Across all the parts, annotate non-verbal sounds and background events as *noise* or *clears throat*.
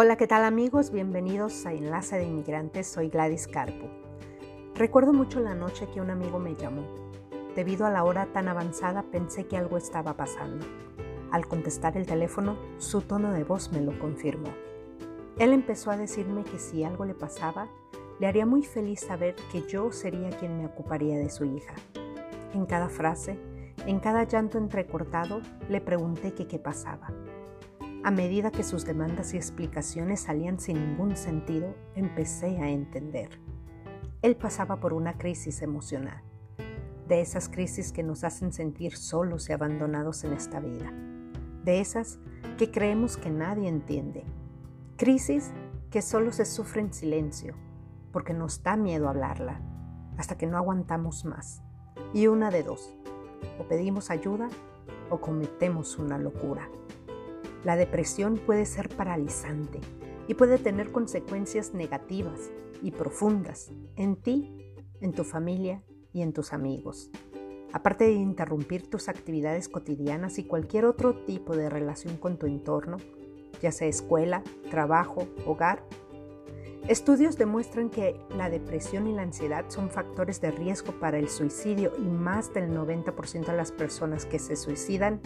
Hola, ¿qué tal amigos? Bienvenidos a Enlace de Inmigrantes. Soy Gladys Carpo. Recuerdo mucho la noche que un amigo me llamó. Debido a la hora tan avanzada pensé que algo estaba pasando. Al contestar el teléfono, su tono de voz me lo confirmó. Él empezó a decirme que si algo le pasaba, le haría muy feliz saber que yo sería quien me ocuparía de su hija. En cada frase, en cada llanto entrecortado, le pregunté que qué pasaba. A medida que sus demandas y explicaciones salían sin ningún sentido, empecé a entender. Él pasaba por una crisis emocional, de esas crisis que nos hacen sentir solos y abandonados en esta vida, de esas que creemos que nadie entiende, crisis que solo se sufre en silencio, porque nos da miedo hablarla, hasta que no aguantamos más. Y una de dos, o pedimos ayuda o cometemos una locura. La depresión puede ser paralizante y puede tener consecuencias negativas y profundas en ti, en tu familia y en tus amigos. Aparte de interrumpir tus actividades cotidianas y cualquier otro tipo de relación con tu entorno, ya sea escuela, trabajo, hogar, estudios demuestran que la depresión y la ansiedad son factores de riesgo para el suicidio y más del 90% de las personas que se suicidan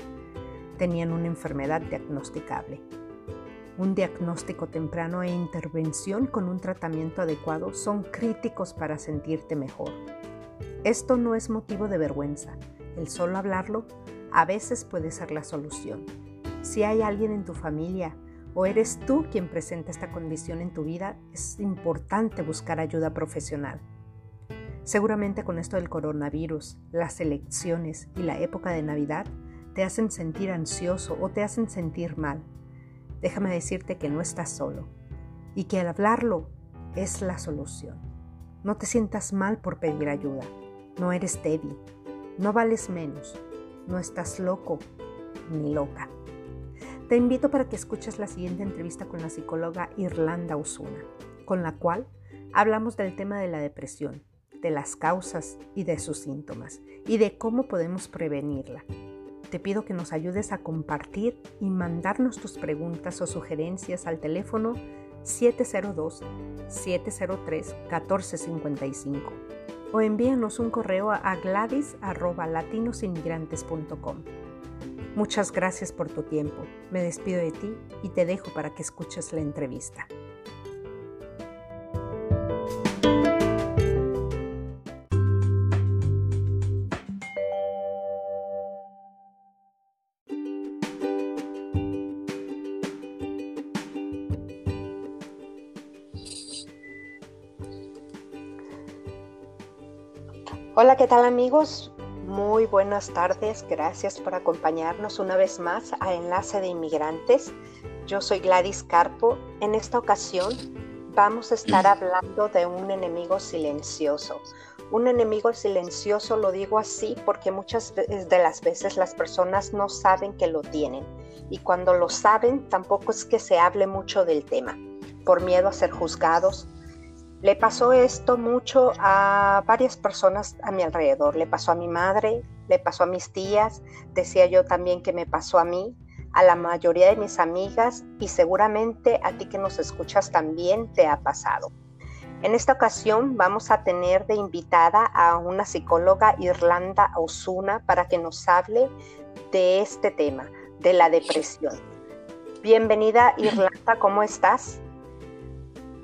tenían una enfermedad diagnosticable. Un diagnóstico temprano e intervención con un tratamiento adecuado son críticos para sentirte mejor. Esto no es motivo de vergüenza. El solo hablarlo a veces puede ser la solución. Si hay alguien en tu familia o eres tú quien presenta esta condición en tu vida, es importante buscar ayuda profesional. Seguramente con esto del coronavirus, las elecciones y la época de Navidad, te hacen sentir ansioso o te hacen sentir mal, déjame decirte que no estás solo y que al hablarlo es la solución. No te sientas mal por pedir ayuda. No eres débil. No vales menos. No estás loco ni loca. Te invito para que escuches la siguiente entrevista con la psicóloga Irlanda Osuna, con la cual hablamos del tema de la depresión, de las causas y de sus síntomas, y de cómo podemos prevenirla te pido que nos ayudes a compartir y mandarnos tus preguntas o sugerencias al teléfono 702-703-1455 o envíanos un correo a gladys.latinosinmigrantes.com. Muchas gracias por tu tiempo. Me despido de ti y te dejo para que escuches la entrevista. Hola, ¿qué tal amigos? Muy buenas tardes, gracias por acompañarnos una vez más a Enlace de Inmigrantes. Yo soy Gladys Carpo. En esta ocasión vamos a estar *clears throat* hablando de un enemigo silencioso. Un enemigo silencioso lo digo así porque muchas de las veces las personas no saben que lo tienen y cuando lo saben tampoco es que se hable mucho del tema por miedo a ser juzgados, le pasó esto mucho a varias personas a mi alrededor. Le pasó a mi madre, le pasó a mis tías, decía yo también que me pasó a mí, a la mayoría de mis amigas y seguramente a ti que nos escuchas también te ha pasado. En esta ocasión vamos a tener de invitada a una psicóloga Irlanda Osuna para que nos hable de este tema, de la depresión. Bienvenida Irlanda, ¿cómo estás?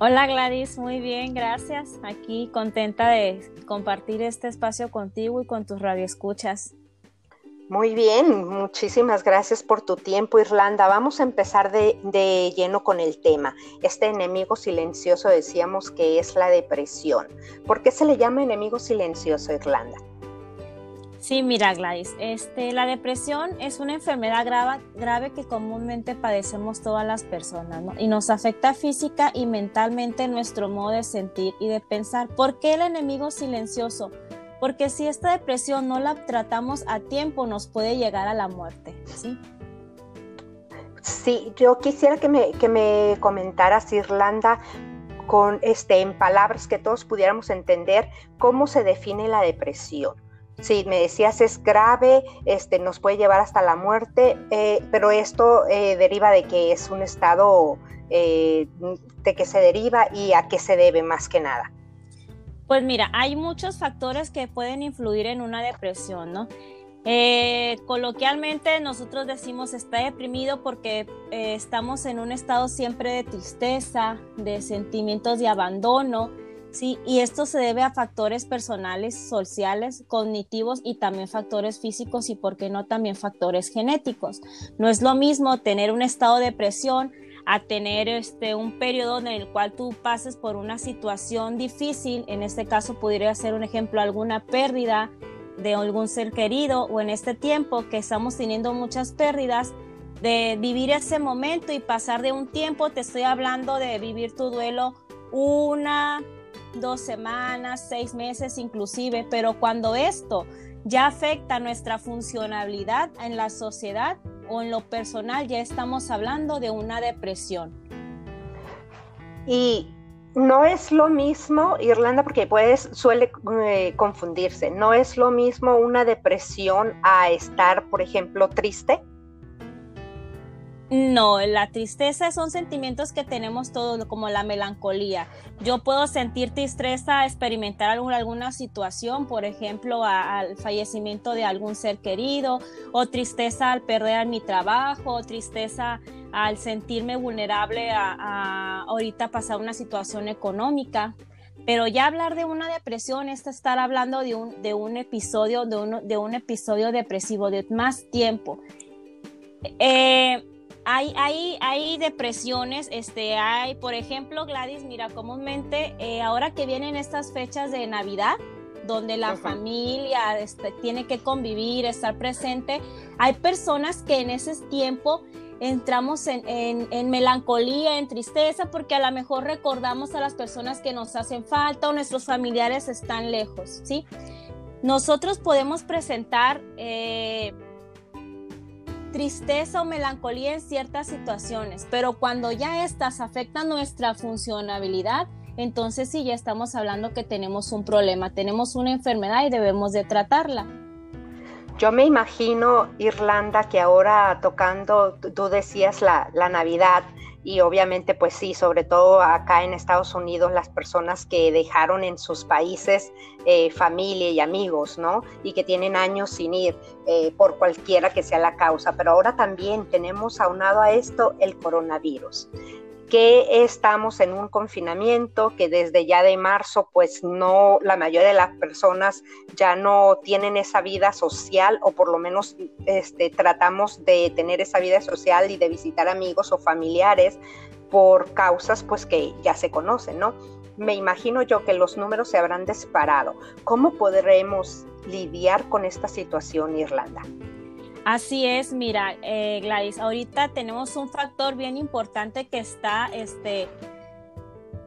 Hola Gladys, muy bien, gracias. Aquí contenta de compartir este espacio contigo y con tus radioescuchas. Muy bien, muchísimas gracias por tu tiempo, Irlanda. Vamos a empezar de, de, lleno con el tema. Este enemigo silencioso decíamos que es la depresión. ¿Por qué se le llama enemigo silencioso, Irlanda? Sí, mira Gladys, este, la depresión es una enfermedad grave, grave que comúnmente padecemos todas las personas y nos afecta física y mentalmente nuestro modo de sentir y de pensar. ¿Por qué el enemigo silencioso? Porque si esta depresión no la tratamos a tiempo nos puede llegar a la muerte. ¿sí? Sí, yo quisiera que me, que me comentaras, Irlanda, con este, en palabras que todos pudiéramos entender cómo se define la depresión. Sí, me decías es grave, este, nos puede llevar hasta la muerte, eh, pero esto eh, deriva de que es un estado eh, de qué se deriva y a qué se debe más que nada. Pues mira, hay muchos factores que pueden influir en una depresión, ¿no? Eh, coloquialmente nosotros decimos está deprimido porque eh, estamos en un estado siempre de tristeza, de sentimientos de abandono, ¿sí? Y esto se debe a factores personales, sociales, cognitivos y también factores físicos y, por qué no, también factores genéticos. No es lo mismo tener un estado de depresión a tener este, un periodo en el cual tú pases por una situación difícil, en este caso podría ser un ejemplo alguna pérdida de algún ser querido o en este tiempo que estamos teniendo muchas pérdidas, de vivir ese momento y pasar de un tiempo, te estoy hablando de vivir tu duelo una, dos semanas, seis meses inclusive, pero cuando esto ya afecta nuestra funcionalidad en la sociedad o en lo personal, ya estamos hablando de una depresión. Y no es lo mismo, Irlanda, porque puedes, suele eh, confundirse, no es lo mismo una depresión a estar, por ejemplo, triste. No, la tristeza son sentimientos que tenemos todos, como la melancolía. Yo puedo sentir tristeza, experimentar alguna, situación, por ejemplo, al fallecimiento de algún ser querido, o tristeza al perder mi trabajo, o tristeza al sentirme vulnerable a, ahorita pasar una situación económica. Pero ya hablar de una depresión es estar hablando de un, de un episodio, de, de un episodio depresivo de más tiempo. Eh, hay, hay, hay depresiones, este, hay, por ejemplo, Gladys, mira, comúnmente eh, ahora que vienen estas fechas de Navidad, donde la familia este, tiene que convivir, estar presente, hay personas que en ese tiempo entramos en, en, melancolía, en tristeza, porque a lo mejor recordamos a las personas que nos hacen falta o nuestros familiares están lejos, ¿sí? Nosotros podemos presentar... Eh, tristeza o melancolía en ciertas situaciones, pero cuando ya estas afectan nuestra funcionabilidad, entonces sí ya estamos hablando que tenemos un problema, tenemos una enfermedad y debemos de tratarla. Yo me imagino, Irlanda, que ahora tocando, tú decías la, la Navidad, y obviamente pues sí, sobre todo acá en Estados Unidos, las personas que dejaron en sus países eh, familia y amigos, ¿no? Y que tienen años sin ir eh, por cualquiera que sea la causa. Pero ahora también tenemos aunado a esto el coronavirus que estamos en un confinamiento, que desde ya de marzo, pues no, la mayoría de las personas ya no tienen esa vida social o por lo menos este, tratamos de tener esa vida social y de visitar amigos o familiares por causas pues que ya se conocen, ¿no? Me imagino yo que los números se habrán disparado. ¿Cómo podremos lidiar con esta situación, Irlanda? Así es, mira, eh, Gladys, ahorita tenemos un factor bien importante que está este,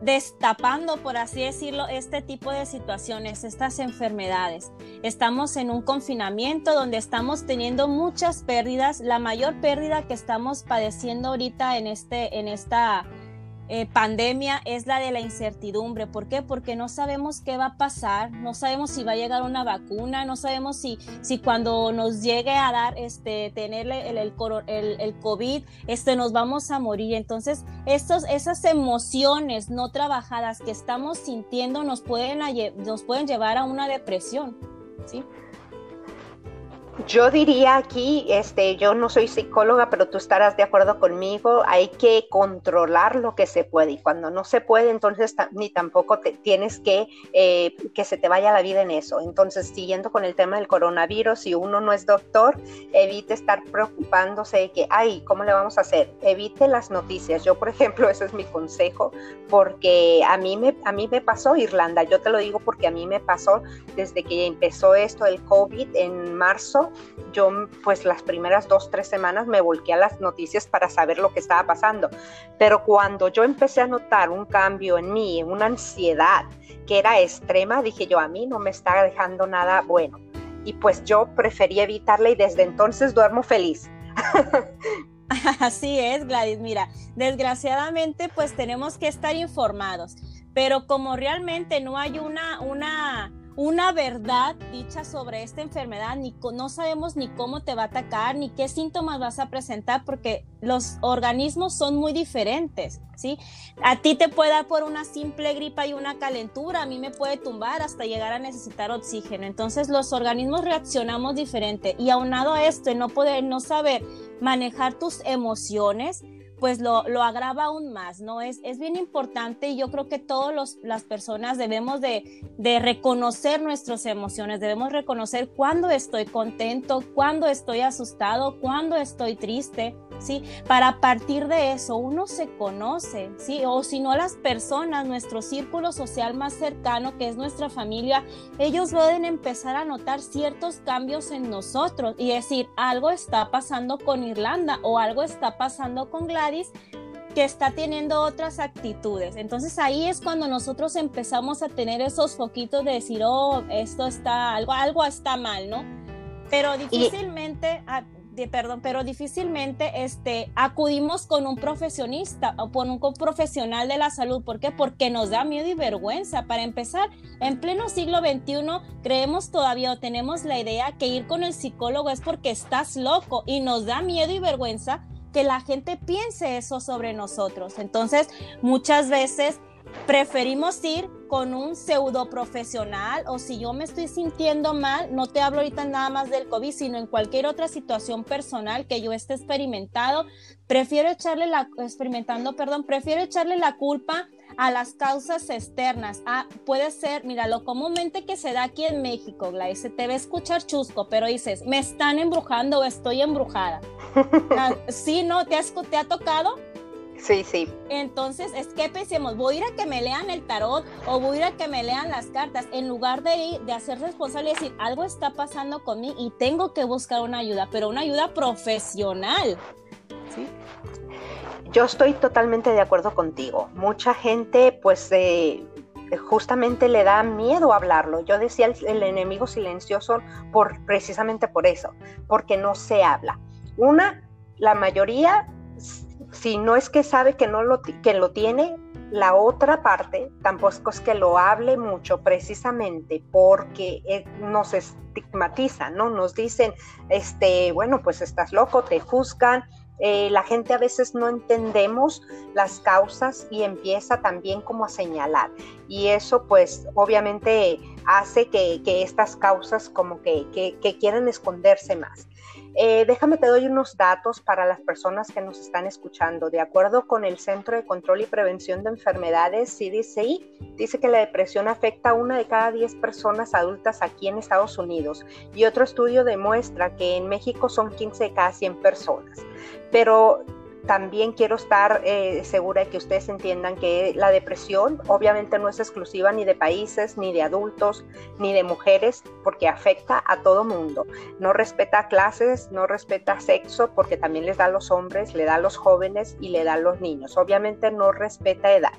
destapando, por así decirlo, este tipo de situaciones, estas enfermedades. Estamos en un confinamiento donde estamos teniendo muchas pérdidas. La mayor pérdida que estamos padeciendo ahorita en, este, en esta eh, pandemia es la de la incertidumbre. ¿Por qué? Porque no sabemos qué va a pasar, no sabemos si va a llegar una vacuna, no sabemos si, si cuando nos llegue a dar, este, tenerle el, el, el, COVID, este, nos vamos a morir. Entonces, estos, esas emociones no trabajadas que estamos sintiendo nos pueden, nos pueden llevar a una depresión. ¿sí? Yo diría aquí, este, yo no soy psicóloga, pero tú estarás de acuerdo conmigo, hay que controlar lo que se puede y cuando no se puede, entonces ni tampoco te, tienes que eh, que se te vaya la vida en eso. Entonces, siguiendo con el tema del coronavirus, si uno no es doctor, evite estar preocupándose de que, ay, ¿cómo le vamos a hacer? Evite las noticias. Yo, por ejemplo, *laughs* ese es mi consejo, porque a mí me, a mí me pasó Irlanda, yo te lo digo porque a mí me pasó desde que empezó esto del COVID en marzo yo pues las primeras dos, tres semanas me volqué a las noticias para saber lo que estaba pasando. Pero cuando yo empecé a notar un cambio en mí, una ansiedad que era extrema, dije yo, a mí no me está dejando nada bueno. Y pues yo preferí evitarla y desde entonces duermo feliz. *laughs* Así es, Gladys. Mira, desgraciadamente pues tenemos que estar informados, pero como realmente no hay una, una una verdad dicha sobre esta enfermedad, ni no sabemos ni cómo te va a atacar, ni qué síntomas vas a presentar, porque los organismos son muy diferentes, ¿sí? A ti te puede dar por una simple gripa y una calentura, a mí me puede tumbar hasta llegar a necesitar oxígeno. Entonces los organismos reaccionamos diferente y aunado a esto, no poder, no saber manejar tus emociones, pues lo, agrava aún más, ¿no? Es, es bien importante y yo creo que todas las personas debemos de, reconocer nuestras emociones, debemos reconocer cuándo estoy contento, cuándo estoy asustado, cuándo estoy triste, ¿sí? Para partir de eso uno se conoce, ¿sí? O si no las personas, nuestro círculo social más cercano, que es nuestra familia, ellos pueden empezar a notar ciertos cambios en nosotros y decir, algo está pasando con Irlanda o algo está pasando con Gladys que está teniendo otras actitudes. Entonces ahí es cuando nosotros empezamos a tener esos foquitos de decir, oh, esto está, algo, algo está mal, ¿no? Pero difícilmente, perdón, pero difícilmente este, acudimos con un profesionista o con un profesional de la salud. ¿Por qué? Porque nos da miedo y vergüenza. Para empezar, en pleno siglo XXI creemos todavía o tenemos la idea que ir con el psicólogo es porque estás loco y nos da miedo y vergüenza que la gente piense eso sobre nosotros. Entonces, muchas veces preferimos ir con un pseudo profesional o si yo me estoy sintiendo mal, no te hablo ahorita nada más del COVID, sino en cualquier otra situación personal que yo esté experimentado, prefiero echarle la experimentando, perdón, prefiero echarle la culpa a las causas externas. Ah, puede ser, mira, lo comúnmente que se da aquí en México, Gladys, se te a escuchar chusco, pero dices, me están embrujando o estoy embrujada. *laughs* Ah, sí, ¿no? ¿Te, ¿Te ha tocado? Sí, sí. Entonces, es que pensemos, voy a ir a que me lean el tarot o voy a ir a que me lean las cartas, en lugar de ir, de hacer responsable y decir, algo está pasando conmigo y tengo que buscar una ayuda, pero una ayuda profesional. ¿sí? Yo estoy totalmente de acuerdo contigo. Mucha gente, pues, eh, justamente le da miedo hablarlo. Yo decía el, enemigo silencioso por precisamente por eso, porque no se habla. Una, la mayoría, si no es que sabe que no lo que lo tiene, la otra parte tampoco es que lo hable mucho precisamente porque eh, nos estigmatiza, ¿no? Nos dicen, este, bueno, pues estás loco, te juzgan, eh, la gente a veces no entendemos las causas y empieza también como a señalar. Y eso pues obviamente hace que, estas causas como que, que, quieran esconderse más. Eh, déjame te doy unos datos para las personas que nos están escuchando. De acuerdo con el Centro de Control y Prevención de Enfermedades, CDCI, dice que la depresión afecta a una de cada 10 personas adultas aquí en Estados Unidos. Y otro estudio demuestra que en México son 15 de cada 100 personas pero también quiero estar eh, segura de que ustedes entiendan que la depresión obviamente no es exclusiva ni de países, ni de adultos, ni de mujeres, porque afecta a todo mundo. No respeta clases, no respeta sexo, porque también les da a los hombres, le da a los jóvenes y le da a los niños. Obviamente no respeta edad.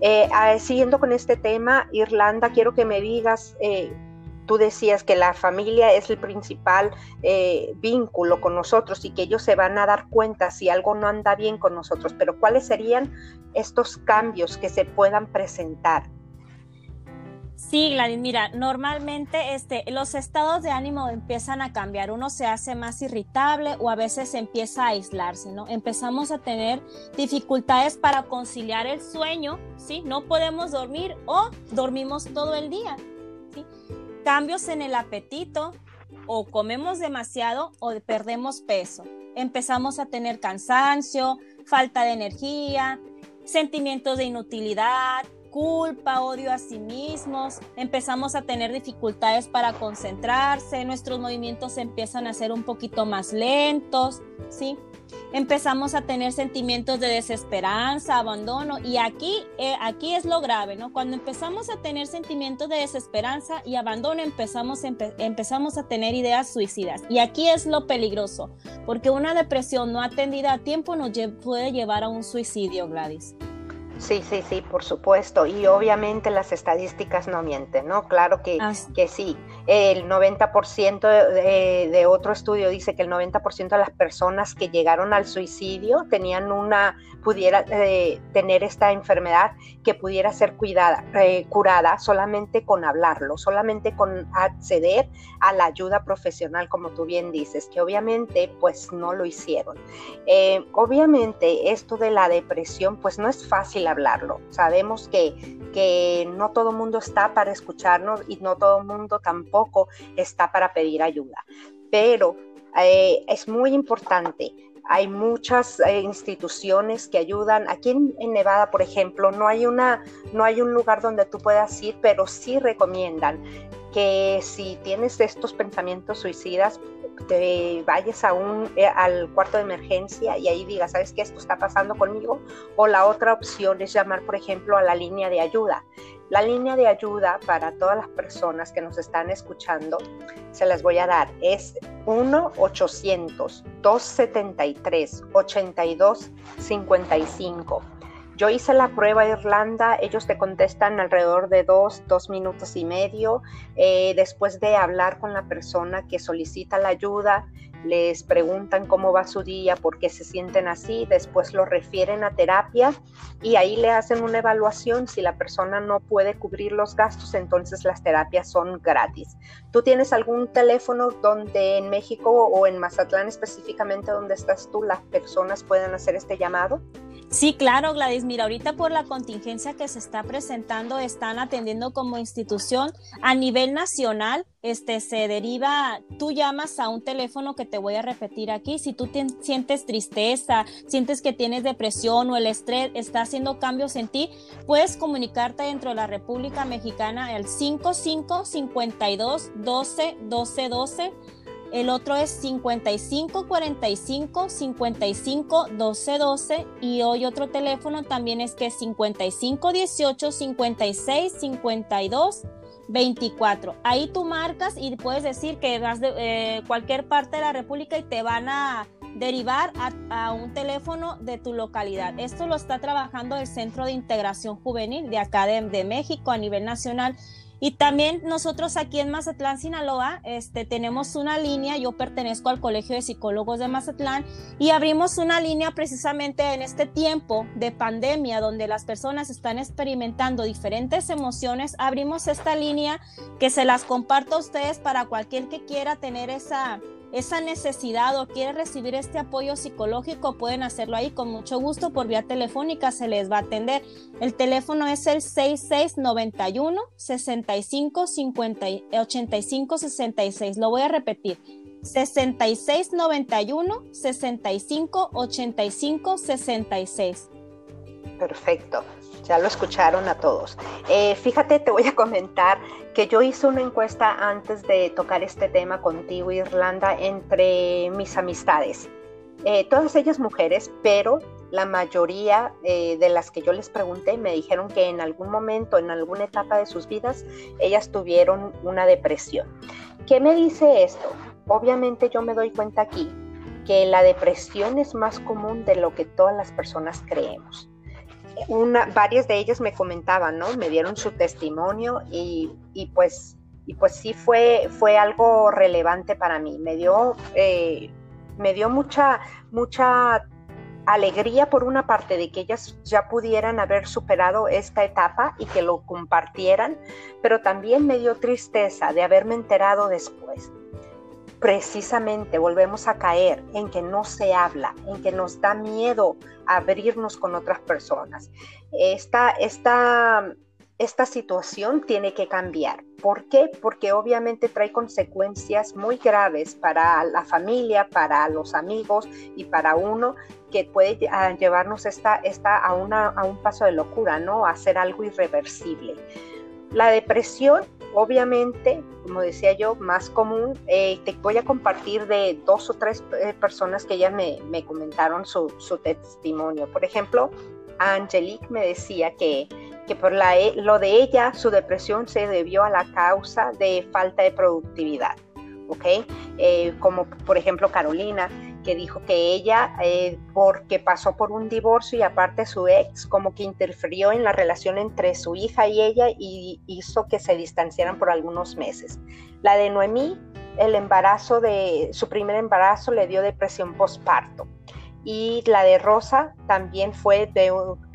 Eh, ah, siguiendo con este tema, Irlanda, quiero que me digas... Eh, tú decías que la familia es el principal eh, vínculo con nosotros y que ellos se van a dar cuenta si algo no anda bien con nosotros, pero ¿cuáles serían estos cambios que se puedan presentar? Sí, Gladys, mira, normalmente este, los estados de ánimo empiezan a cambiar, uno se hace más irritable o a veces empieza a aislarse, ¿no? Empezamos a tener dificultades para conciliar el sueño, ¿sí? No podemos dormir o dormimos todo el día. Cambios en el apetito, o comemos demasiado o perdemos peso. Empezamos a tener cansancio, falta de energía, sentimientos de inutilidad, culpa, odio a sí mismos, empezamos a tener dificultades para concentrarse, nuestros movimientos empiezan a ser un poquito más lentos, ¿sí? empezamos a tener sentimientos de desesperanza, abandono y aquí, eh, aquí es lo grave, ¿no? Cuando empezamos a tener sentimientos de desesperanza y abandono, empezamos, empezamos a tener ideas suicidas. Y aquí es lo peligroso, porque una depresión no atendida a tiempo nos puede llevar a un suicidio, Gladys. Sí, sí, sí, por supuesto. Y obviamente las estadísticas no mienten, ¿no? Claro que, que sí. El 90% de, de, otro estudio dice que el 90% de las personas que llegaron al suicidio tenían una, pudiera eh, tener esta enfermedad que pudiera ser cuidada, eh, curada solamente con hablarlo, solamente con acceder a la ayuda profesional, como tú bien dices, que obviamente pues no lo hicieron. Eh, obviamente esto de la depresión pues no es fácil hablarlo. Sabemos que, que no todo mundo está para escucharnos y no todo mundo tampoco está para pedir ayuda. Pero es muy importante hay muchas eh, instituciones que ayudan. Aquí en, Nevada, por ejemplo, no hay, una, no hay un lugar donde tú puedas ir, pero sí recomiendan que si tienes estos pensamientos suicidas, te vayas a un, eh, al cuarto de emergencia y ahí digas, ¿sabes qué? Esto está pasando conmigo. O la otra opción es llamar, por ejemplo, a la línea de ayuda. La línea de ayuda para todas las personas que nos están escuchando, se las voy a dar, es 1-800-273-8255. Yo hice la prueba Irlanda, ellos te contestan alrededor de dos, dos minutos y medio. Eh, después de hablar con la persona que solicita la ayuda, les preguntan cómo va su día, por qué se sienten así, después lo refieren a terapia y ahí le hacen una evaluación. Si la persona no puede cubrir los gastos, entonces las terapias son gratis. ¿Tú tienes algún teléfono donde en México o en Mazatlán específicamente donde estás tú, las personas puedan hacer este llamado? Sí, claro, Gladys. Mira, ahorita por la contingencia que se está presentando, están atendiendo como institución a nivel nacional. Este se deriva, tú llamas a un teléfono que te voy a repetir aquí. Si tú sientes tristeza, sientes que tienes depresión o el estrés está haciendo cambios en ti, puedes comunicarte dentro de la República Mexicana al 55 52 12 12 12 el otro es 55 45 55 12 12 y hoy otro teléfono también es que es 55 18 56 52 24. Ahí tú marcas y puedes decir que vas de eh, cualquier parte de la República y te van a derivar a, un teléfono de tu localidad. Esto lo está trabajando el Centro de Integración Juvenil de acá de México a nivel nacional y también nosotros aquí en Mazatlán, Sinaloa, este, tenemos una línea, yo pertenezco al Colegio de Psicólogos de Mazatlán y abrimos una línea precisamente en este tiempo de pandemia donde las personas están experimentando diferentes emociones. Abrimos esta línea que se las comparto a ustedes para cualquier que quiera tener esa, esa necesidad o quiere recibir este apoyo psicológico, pueden hacerlo ahí con mucho gusto por vía telefónica, se les va a atender. El teléfono es el 6691 65 50, 85 66. Lo voy a repetir. 6691 65 85 66. Perfecto ya lo escucharon a todos. Eh, fíjate, te voy a comentar que yo hice una encuesta antes de tocar este tema contigo, Irlanda, entre mis amistades. Eh, todas ellas mujeres, pero la mayoría eh, de las que yo les pregunté me dijeron que en algún momento, en alguna etapa de sus vidas, ellas tuvieron una depresión. ¿Qué me dice esto? Obviamente yo me doy cuenta aquí que la depresión es más común de lo que todas las personas creemos varias de ellas me comentaban, ¿no? Me dieron su testimonio y, pues, y pues sí fue, fue algo relevante para mí. Me dio, eh, me dio mucha, mucha alegría por una parte de que ellas ya pudieran haber superado esta etapa y que lo compartieran, pero también me dio tristeza de haberme enterado después precisamente volvemos a caer en que no se habla, en que nos da miedo abrirnos con otras personas. Esta, esta, esta situación tiene que cambiar. ¿Por qué? Porque obviamente trae consecuencias muy graves para la familia, para los amigos y para uno que puede llevarnos esta, esta a, una, a un paso de locura, ¿no? A hacer algo irreversible. La depresión obviamente, como decía yo, más común. Eh, te voy a compartir de dos o tres eh, personas que ya me, comentaron su, testimonio. Por ejemplo, Angelique me decía que, que por la, e, lo de ella, su depresión se debió a la causa de falta de productividad. ¿ok? Eh, como por ejemplo Carolina, que dijo que ella, eh, porque pasó por un divorcio y aparte su ex, como que interfirió en la relación entre su hija y ella y hizo que se distanciaran por algunos meses. La de Noemí, el embarazo de su primer embarazo le dio depresión postparto y la de Rosa también fue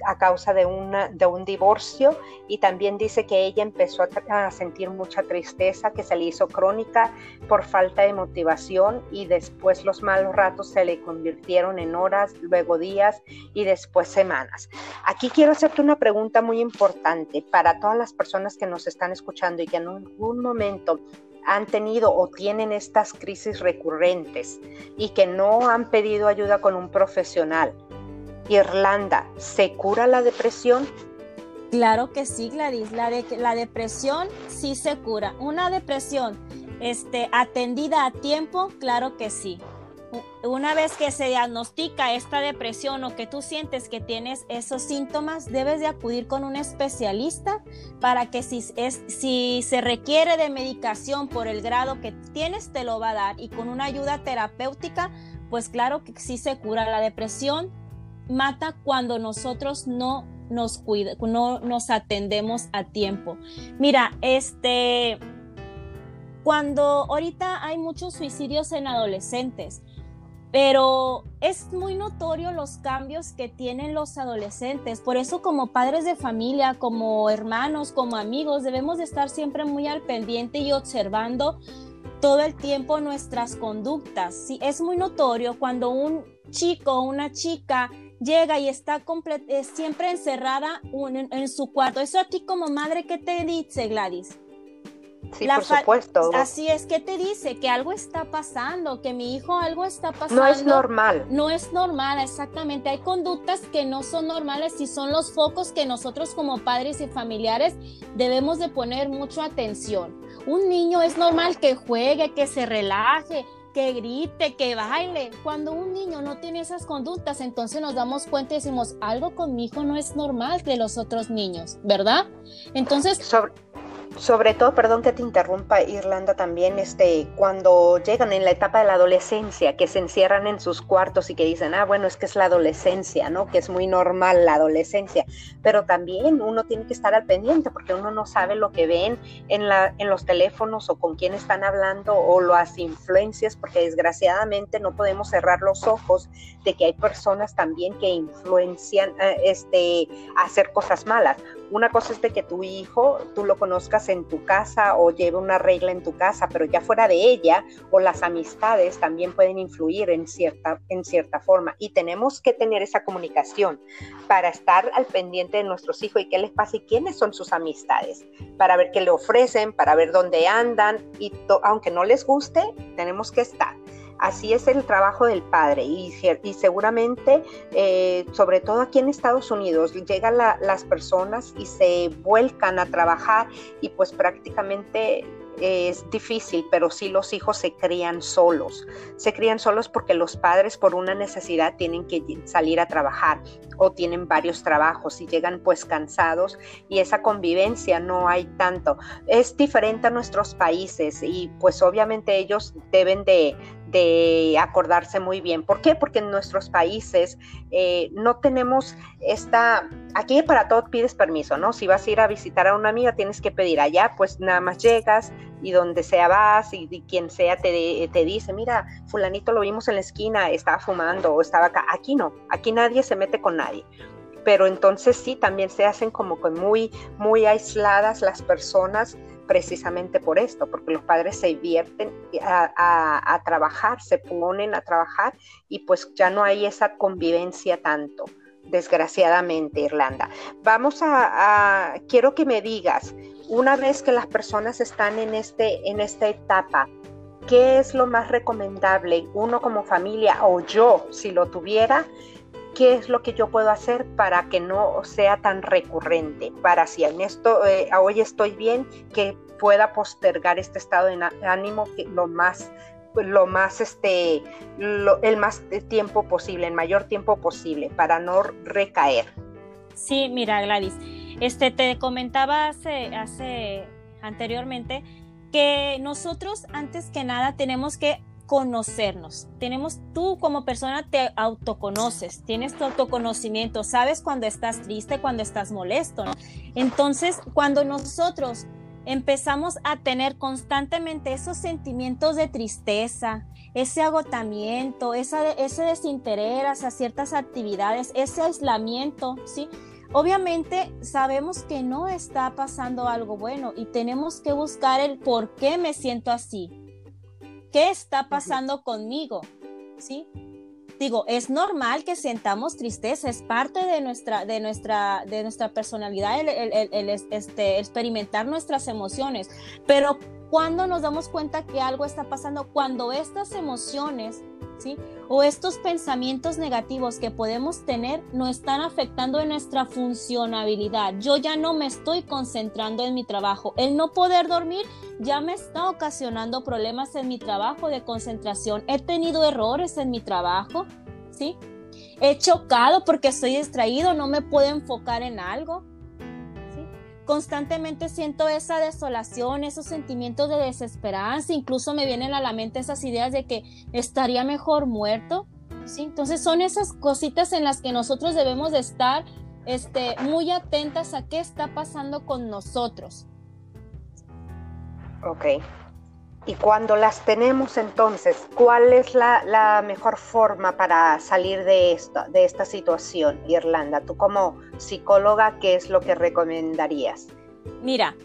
a causa de, un divorcio y también dice que ella empezó a, sentir mucha tristeza que se le hizo crónica por falta de motivación y después los malos ratos se le convirtieron en horas, luego días y después semanas. Aquí quiero hacerte una pregunta muy importante para todas las personas que nos están escuchando y que en algún momento han tenido o tienen estas crisis recurrentes y que no han pedido ayuda con un profesional. Irlanda, ¿se cura la depresión? Claro que sí, Gladys. La, de, la depresión sí se cura. Una depresión este, atendida a tiempo, claro que sí una vez que se diagnostica esta depresión o que tú sientes que tienes esos síntomas, debes de acudir con un especialista para que si, es, si se requiere de medicación por el grado que tienes, te lo va a dar. Y con una ayuda terapéutica, pues claro que sí se cura. La depresión mata cuando nosotros no nos cuida, no nos atendemos a tiempo. Mira, este, cuando ahorita hay muchos suicidios en adolescentes, pero es muy notorio los cambios que tienen los adolescentes. Por eso como padres de familia, como hermanos, como amigos, debemos de estar siempre muy al pendiente y observando todo el tiempo nuestras conductas. Sí, es muy notorio cuando un chico o una chica llega y está siempre encerrada en, en, su cuarto. Eso a ti como madre, ¿qué te dice Gladys? Sí, por supuesto. Así es, que te dice? Que algo está pasando, que mi hijo algo está pasando. No es normal. No es normal, exactamente. Hay conductas que no son normales y son los focos que nosotros como padres y familiares debemos de poner mucha atención. Un niño es normal que juegue, que se relaje, que grite, que baile. Cuando un niño no tiene esas conductas, entonces nos damos cuenta y decimos, algo con mi hijo no es normal de los otros niños, ¿verdad? Entonces... Sobre sobre todo, perdón que te interrumpa, Irlanda, también este, cuando llegan en la etapa de la adolescencia, que se encierran en sus cuartos y que dicen, ah, bueno, es que es la adolescencia, ¿no? Que es muy normal la adolescencia, pero también uno tiene que estar al pendiente porque uno no sabe lo que ven en, la, en los teléfonos o con quién están hablando o las influencias, porque desgraciadamente no podemos cerrar los ojos de que hay personas también que influencian eh, este, a hacer cosas malas. Una cosa es de que tu hijo, tú lo conozcas en tu casa o lleve una regla en tu casa, pero ya fuera de ella o las amistades también pueden influir en cierta, en cierta forma. Y tenemos que tener esa comunicación para estar al pendiente de nuestros hijos y qué les pasa y quiénes son sus amistades, para ver qué le ofrecen, para ver dónde andan y aunque no les guste, tenemos que estar. Así es el trabajo del padre y, seguramente, eh, sobre todo aquí en Estados Unidos, llegan las personas y se vuelcan a trabajar y pues prácticamente es difícil, pero sí los hijos se crían solos. Se crían solos porque los padres por una necesidad tienen que salir a trabajar o tienen varios trabajos y llegan pues cansados y esa convivencia no hay tanto. Es diferente a nuestros países y pues obviamente ellos deben de, de acordarse muy bien. ¿Por qué? Porque en nuestros países eh, no tenemos esta, aquí para todo pides permiso, ¿no? Si vas a ir a visitar a una amiga tienes que pedir allá, pues nada más llegas y donde sea vas y, quien sea te, te, dice, mira, fulanito lo vimos en la esquina, estaba fumando o estaba acá. Aquí no, aquí nadie se mete con nadie pero entonces sí, también se hacen como muy, muy aisladas las personas precisamente por esto, porque los padres se divierten a, trabajar, se ponen a trabajar y pues ya no hay esa convivencia tanto, desgraciadamente, Irlanda. Vamos a, quiero que me digas, una vez que las personas están en, este, en esta etapa, ¿qué es lo más recomendable, uno como familia o yo, si lo tuviera? Qué es lo que yo puedo hacer para que no sea tan recurrente, para si en esto eh, hoy estoy bien, que pueda postergar este estado de ánimo lo más lo más este el más tiempo posible, el mayor tiempo posible para no recaer. Sí, mira Gladys, este te comentaba hace, hace anteriormente que nosotros antes que nada tenemos que conocernos. Tenemos, tú como persona te autoconoces, tienes tu autoconocimiento, sabes cuando estás triste, cuando estás molesto. Entonces, cuando nosotros empezamos a tener constantemente esos sentimientos de tristeza, ese agotamiento, esa, ese desinterés hacia ciertas actividades, ese aislamiento, ¿sí? Obviamente sabemos que no está pasando algo bueno y tenemos que buscar el por qué me siento así. ¿Qué está pasando conmigo? ¿Sí? Digo, es normal que sentamos tristeza, es parte de nuestra, de nuestra, de nuestra personalidad el, este, experimentar nuestras emociones, pero cuando nos damos cuenta que algo está pasando, cuando estas emociones o estos pensamientos negativos que podemos tener nos están afectando en nuestra funcionabilidad. Yo ya no me estoy concentrando en mi trabajo. El no poder dormir ya me está ocasionando problemas en mi trabajo de concentración. He tenido errores en mi trabajo, ¿sí? He chocado porque estoy distraído, no me puedo enfocar en algo constantemente siento esa desolación, esos sentimientos de desesperanza, incluso me vienen a la mente esas ideas de que estaría mejor muerto, ¿sí? Entonces son esas cositas en las que nosotros debemos de estar este, muy atentas a qué está pasando con nosotros. Ok. Y cuando las tenemos entonces, ¿cuál es la, mejor forma para salir de esta, de esta situación, Irlanda? Tú como psicóloga, ¿qué es lo que recomendarías? Mira,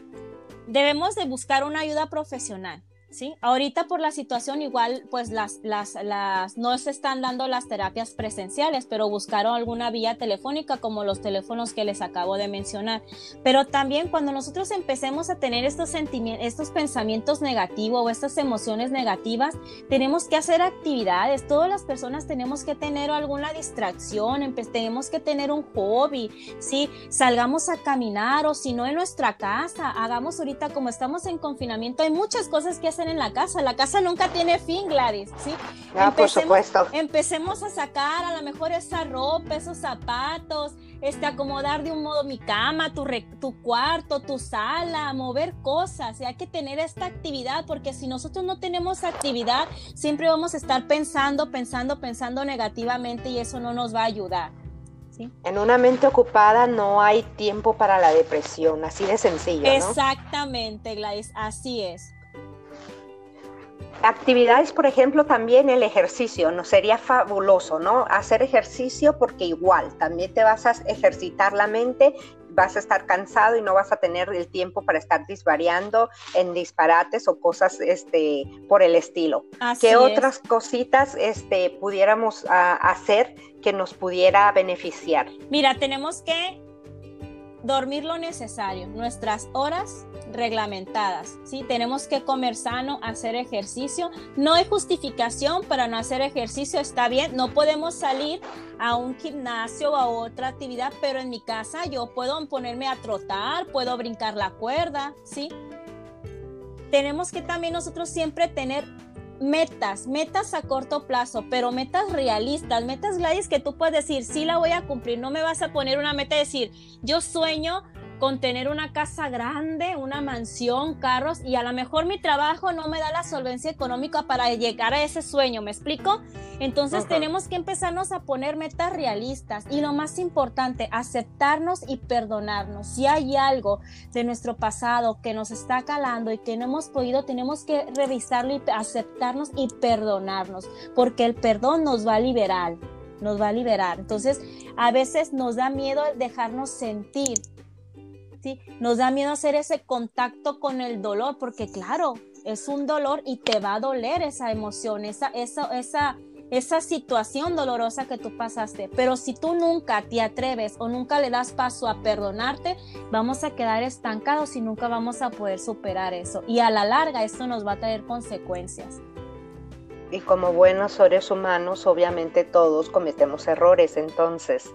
debemos de buscar una ayuda profesional. ¿Sí? Ahorita por la situación igual pues las, las, las, no se están dando las terapias presenciales, pero buscaron alguna vía telefónica como los teléfonos que les acabo de mencionar. Pero también cuando nosotros empecemos a tener estos sentimientos, estos pensamientos negativos o estas emociones negativas, tenemos que hacer actividades. Todas las personas tenemos que tener alguna distracción, tenemos que tener un hobby, ¿sí? Salgamos a caminar o si no en nuestra casa, hagamos ahorita como estamos en confinamiento, hay muchas cosas que hacer en la casa. La casa nunca tiene fin, Gladys, ¿sí? Ah, por supuesto. Empecemos a sacar a lo mejor esa ropa, esos zapatos, este, acomodar de un modo mi cama, tu, tu cuarto, tu sala, mover cosas. Y hay que tener esta actividad porque si nosotros no tenemos actividad, siempre vamos a estar pensando, pensando, pensando negativamente y eso no nos va a ayudar. ¿sí? En una mente ocupada no hay tiempo para la depresión, así de sencillo. Exactamente, Gladys, así es. Actividades, por ejemplo, también el ejercicio, ¿no? Sería fabuloso, ¿no? Hacer ejercicio porque igual también te vas a ejercitar la mente, vas a estar cansado y no vas a tener el tiempo para estar disvariando en disparates o cosas este, por el estilo. ¿Qué otras cositas este, pudiéramos ah, hacer que nos pudiera beneficiar? Mira, tenemos que dormir lo necesario, nuestras horas reglamentadas, ¿sí? Tenemos que comer sano, hacer ejercicio. No hay justificación para no hacer ejercicio, está bien. No podemos salir a un gimnasio o a otra actividad, pero en mi casa yo puedo ponerme a trotar, puedo brincar la cuerda, ¿sí? Tenemos que también nosotros siempre tener metas, metas a corto plazo, pero metas realistas, metas Gladys que tú puedes decir, sí la voy a cumplir, no me vas a poner una meta de decir, yo sueño con tener una casa grande, una mansión, carros y a lo mejor mi trabajo no me da la solvencia económica para llegar a ese sueño, ¿me explico? Entonces tenemos que empezarnos a poner metas realistas y lo más importante, aceptarnos y perdonarnos. Si hay algo de nuestro pasado que nos está calando y que no hemos podido, tenemos que revisarlo y aceptarnos y perdonarnos, porque el perdón nos va a liberar nos va a liberar. Entonces, a veces nos da miedo dejarnos sentir, nos da miedo hacer ese contacto con el dolor, porque claro, es un dolor y te va a doler esa emoción, esa, esa, esa, esa situación dolorosa que tú pasaste. Pero si tú nunca te atreves o nunca le das paso a perdonarte, vamos a quedar estancados y nunca vamos a poder superar eso. Y a la larga esto nos va a traer consecuencias. Y como buenos seres humanos, obviamente todos cometemos errores, entonces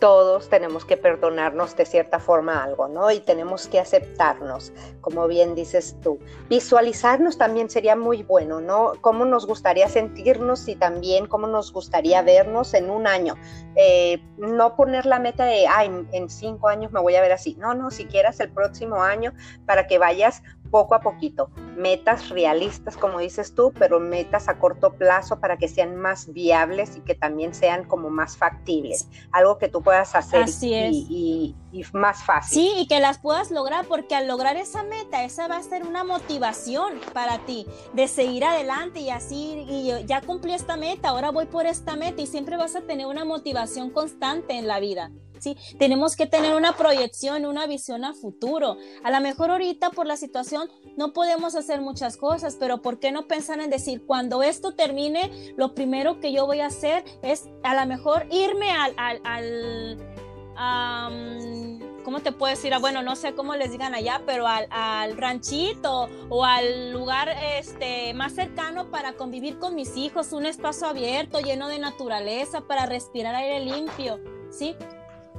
todos tenemos que perdonarnos de cierta forma algo, ¿no? Y tenemos que aceptarnos, como bien dices tú. Visualizarnos también sería muy bueno, ¿no? Cómo nos gustaría sentirnos y también cómo nos gustaría vernos en un año. Eh, no poner la meta de, ay, en cinco años me voy a ver así. No, no, si quieras el próximo año para que vayas poco a poquito, metas realistas, como dices tú, pero metas a corto plazo para que sean más viables y que también sean como más factibles, algo que tú puedas hacer y, más fácil. Sí, y que las puedas lograr, porque al lograr esa meta, esa va a ser una motivación para ti de seguir adelante y así, y ya cumplí esta meta, ahora voy por esta meta y siempre vas a tener una motivación constante en la vida. Tenemos que tener una proyección, una visión a futuro. A lo mejor ahorita por la situación no podemos hacer muchas cosas, pero ¿por qué no pensar en decir, cuando esto termine, lo primero que yo voy a hacer es a lo mejor irme al, al, al ¿cómo te puedo decir? Ah, bueno, no sé cómo les digan allá, pero al, al, ranchito o al lugar este, más cercano para convivir con mis hijos, un espacio abierto, lleno de naturaleza, para respirar aire limpio, ¿sí?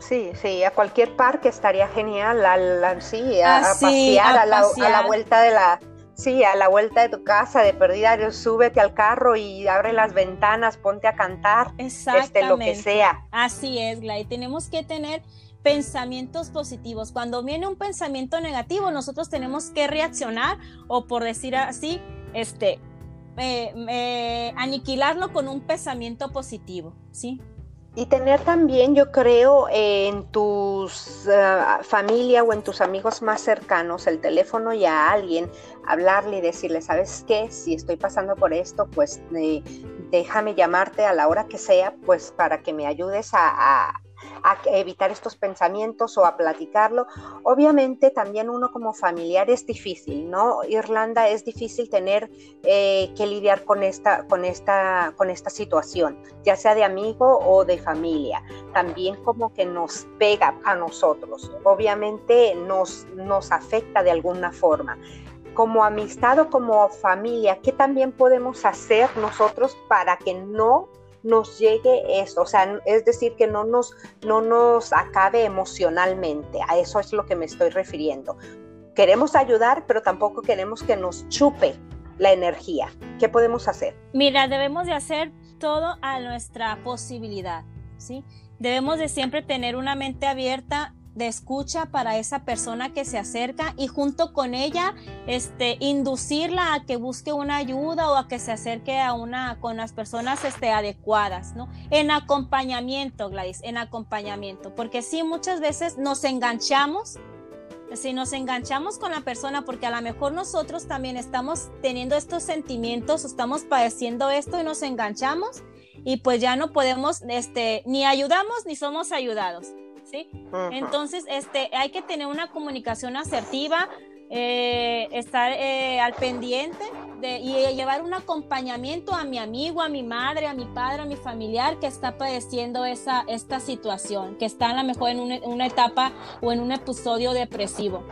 Sí, sí, a cualquier parque estaría genial, al, sí, a, ah, pasear, a, la, vuelta de la, sí, a la vuelta de tu casa, de perdida, súbete al carro y abre las ventanas, ponte a cantar, este, lo que sea. Así es, Glay, tenemos que tener pensamientos positivos. Cuando viene un pensamiento negativo, nosotros tenemos que reaccionar o por decir así, este, eh, eh, aniquilarlo con un pensamiento positivo, ¿sí? Y tener también, yo creo, en tus uh, familia o en tus amigos más cercanos el teléfono y a alguien, hablarle y decirle, ¿sabes qué? Si estoy pasando por esto, pues eh, déjame llamarte a la hora que sea, pues para que me ayudes a evitar estos pensamientos o a platicarlo. Obviamente también uno como familiar es difícil, ¿no? Irlanda es difícil tener eh, que lidiar con esta, con, esta, con esta situación, ya sea de amigo o de familia. También como que nos pega a nosotros, obviamente nos, nos afecta de alguna forma como amistad o como familia, ¿qué también podemos hacer nosotros para que no nos llegue eso, o sea, es decir, que no nos, no nos acabe emocionalmente, a eso es lo que me estoy refiriendo. Queremos ayudar, pero tampoco queremos que nos chupe la energía. ¿Qué podemos hacer? Mira, debemos de hacer todo a nuestra posibilidad, ¿sí? Debemos de siempre tener una mente abierta de escucha para esa persona que se acerca y junto con ella este inducirla a que busque una ayuda o a que se acerque a una con las personas este adecuadas, ¿no? En acompañamiento, Gladys, en acompañamiento, porque sí muchas veces nos enganchamos si nos enganchamos con la persona porque a lo mejor nosotros también estamos teniendo estos sentimientos, estamos padeciendo esto y nos enganchamos y pues ya no podemos este ni ayudamos ni somos ayudados. ¿Sí? Entonces, este, hay que tener una comunicación asertiva, eh, estar eh, al pendiente de, y llevar un acompañamiento a mi amigo, a mi madre, a mi padre, a mi familiar que está padeciendo esa, esta situación, que está a lo mejor en una, una etapa o en un episodio depresivo.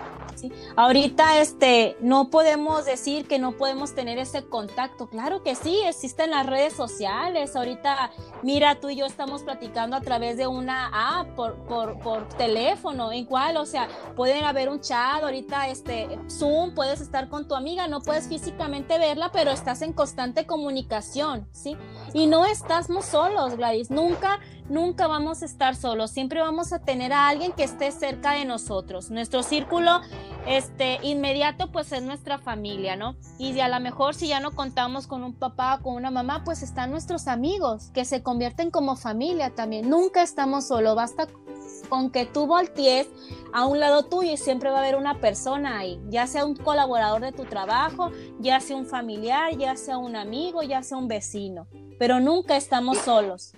Ahorita este, no podemos decir que no podemos tener ese contacto. Claro que sí, existen las redes sociales. Ahorita, mira, tú y yo estamos platicando a través de una app por, por, por teléfono, en cual, o sea, pueden haber un chat, ahorita este, Zoom, puedes estar con tu amiga, no puedes físicamente verla, pero estás en constante comunicación, ¿sí? Y no estamos solos, Gladys, nunca nunca vamos a estar solos, siempre vamos a tener a alguien que esté cerca de nosotros. Nuestro círculo este inmediato pues es nuestra familia, ¿no? Y a lo mejor si ya no contamos con un papá o con una mamá, pues están nuestros amigos que se convierten como familia también. Nunca estamos solos, basta con que tú voltees a un lado tuyo y siempre va a haber una persona ahí, ya sea un colaborador de tu trabajo, ya sea un familiar, ya sea un amigo, ya sea un vecino, pero nunca estamos solos.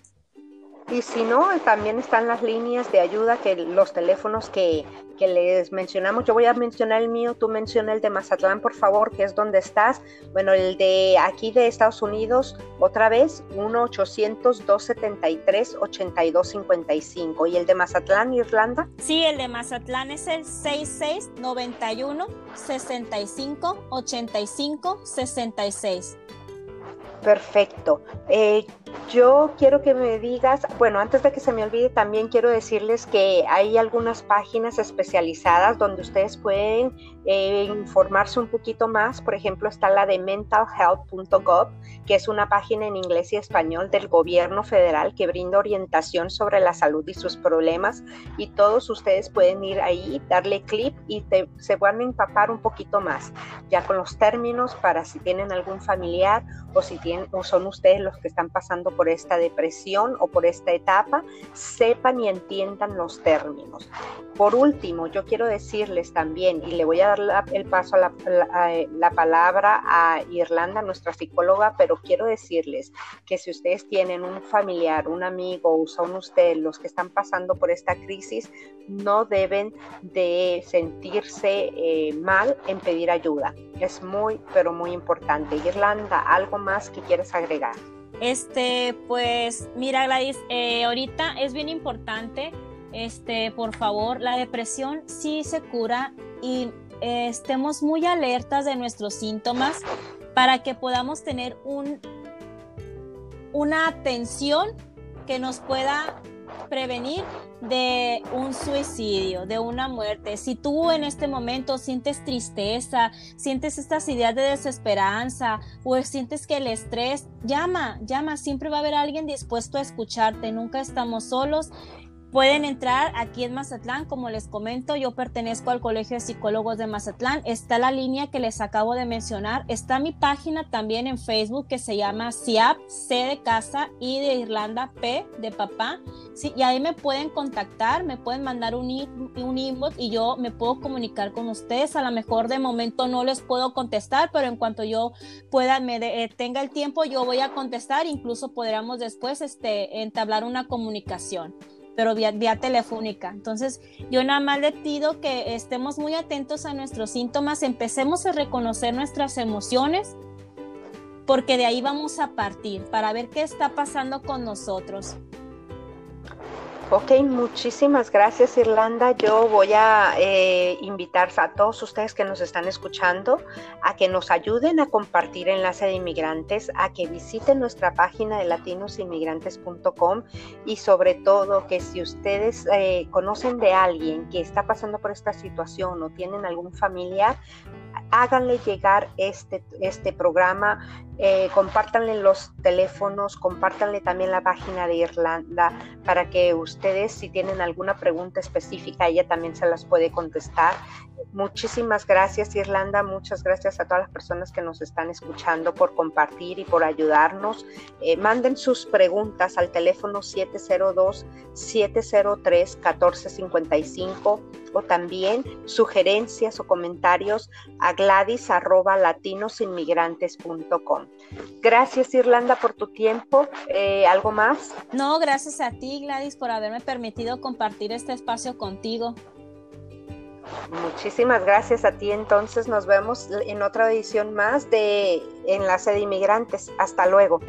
Y si no, también están las líneas de ayuda, que los teléfonos que, les mencionamos. Yo voy a mencionar el mío, tú menciona el de Mazatlán, por favor, que es donde estás. Bueno, el de aquí de Estados Unidos, otra vez, 1-800-273-8255. ¿Y el de Mazatlán, Irlanda? Sí, el de Mazatlán es el 6691 65 85 66. Perfecto. Eh, yo quiero que me digas, bueno, antes de que se me olvide, también quiero decirles que hay algunas páginas especializadas donde ustedes pueden eh, informarse un poquito más. Por ejemplo, está la de mentalhealth.gov, que es una página en inglés y español del gobierno federal que brinda orientación sobre la salud y sus problemas. Y todos ustedes pueden ir ahí, darle clic y se van a empapar un poquito más, ya con los términos para si tienen algún familiar o si son ustedes los que están pasando por esta depresión o por esta etapa, sepan y entiendan los términos. Por último, yo quiero decirles también, y le voy a dar el paso a la, palabra a Irlanda, nuestra psicóloga, pero quiero decirles que si ustedes tienen un familiar, un amigo o son ustedes los que están pasando por esta crisis, no deben de sentirse eh, mal en pedir ayuda. Es muy, pero muy importante. Irlanda, ¿algo más que quieres agregar? Este, pues mira Gladys, eh, ahorita es bien importante, este, por favor, la depresión sí se cura y eh, estemos muy alertas de nuestros síntomas para que podamos tener un, una atención que nos pueda prevenir de un suicidio, de una muerte. Si tú en este momento sientes tristeza, sientes estas ideas de desesperanza o sientes que el estrés, llama, llama, siempre va a haber alguien dispuesto a escucharte, nunca estamos solos Pueden entrar aquí en Mazatlán, como les comento, yo pertenezco al Colegio de Psicólogos de Mazatlán. Está la línea que les acabo de mencionar. Está mi página también en Facebook que se llama CIAP, C de casa, y de Irlanda, P de papá. Sí, y ahí me pueden contactar, me pueden mandar un, un inbox y yo me puedo comunicar con ustedes. A lo mejor de momento no les puedo contestar, pero en cuanto yo pueda, me eh, tenga el tiempo, yo voy a contestar. Incluso podríamos después este, entablar una comunicación pero vía, telefónica. Entonces, yo nada más le pido que estemos muy atentos a nuestros síntomas, empecemos a reconocer nuestras emociones, porque de ahí vamos a partir para ver qué está pasando con nosotros. Ok, muchísimas gracias Irlanda. Yo voy a eh, invitar a todos ustedes que nos están escuchando a que nos ayuden a compartir enlace de inmigrantes, a que visiten nuestra página de latinosinmigrantes.com y sobre todo que si ustedes eh, conocen de alguien que está pasando por esta situación o tienen algún familiar, háganle llegar este, este programa, eh, compártanle los teléfonos, compártanle también la página de Irlanda para que ustedes si tienen alguna pregunta específica, ella también se las puede contestar. Muchísimas gracias Irlanda, muchas gracias a todas las personas que nos están escuchando por compartir y por ayudarnos. Eh, manden sus preguntas al teléfono 702-703-1455 o también sugerencias o comentarios a gladys latinosinmigrantes.com. Gracias Irlanda por tu tiempo. Eh, ¿Algo más? No, gracias a ti Gladys por haberme permitido compartir este espacio contigo. Muchísimas gracias a ti. Entonces nos vemos en otra edición más de Enlace de Inmigrantes. Hasta luego.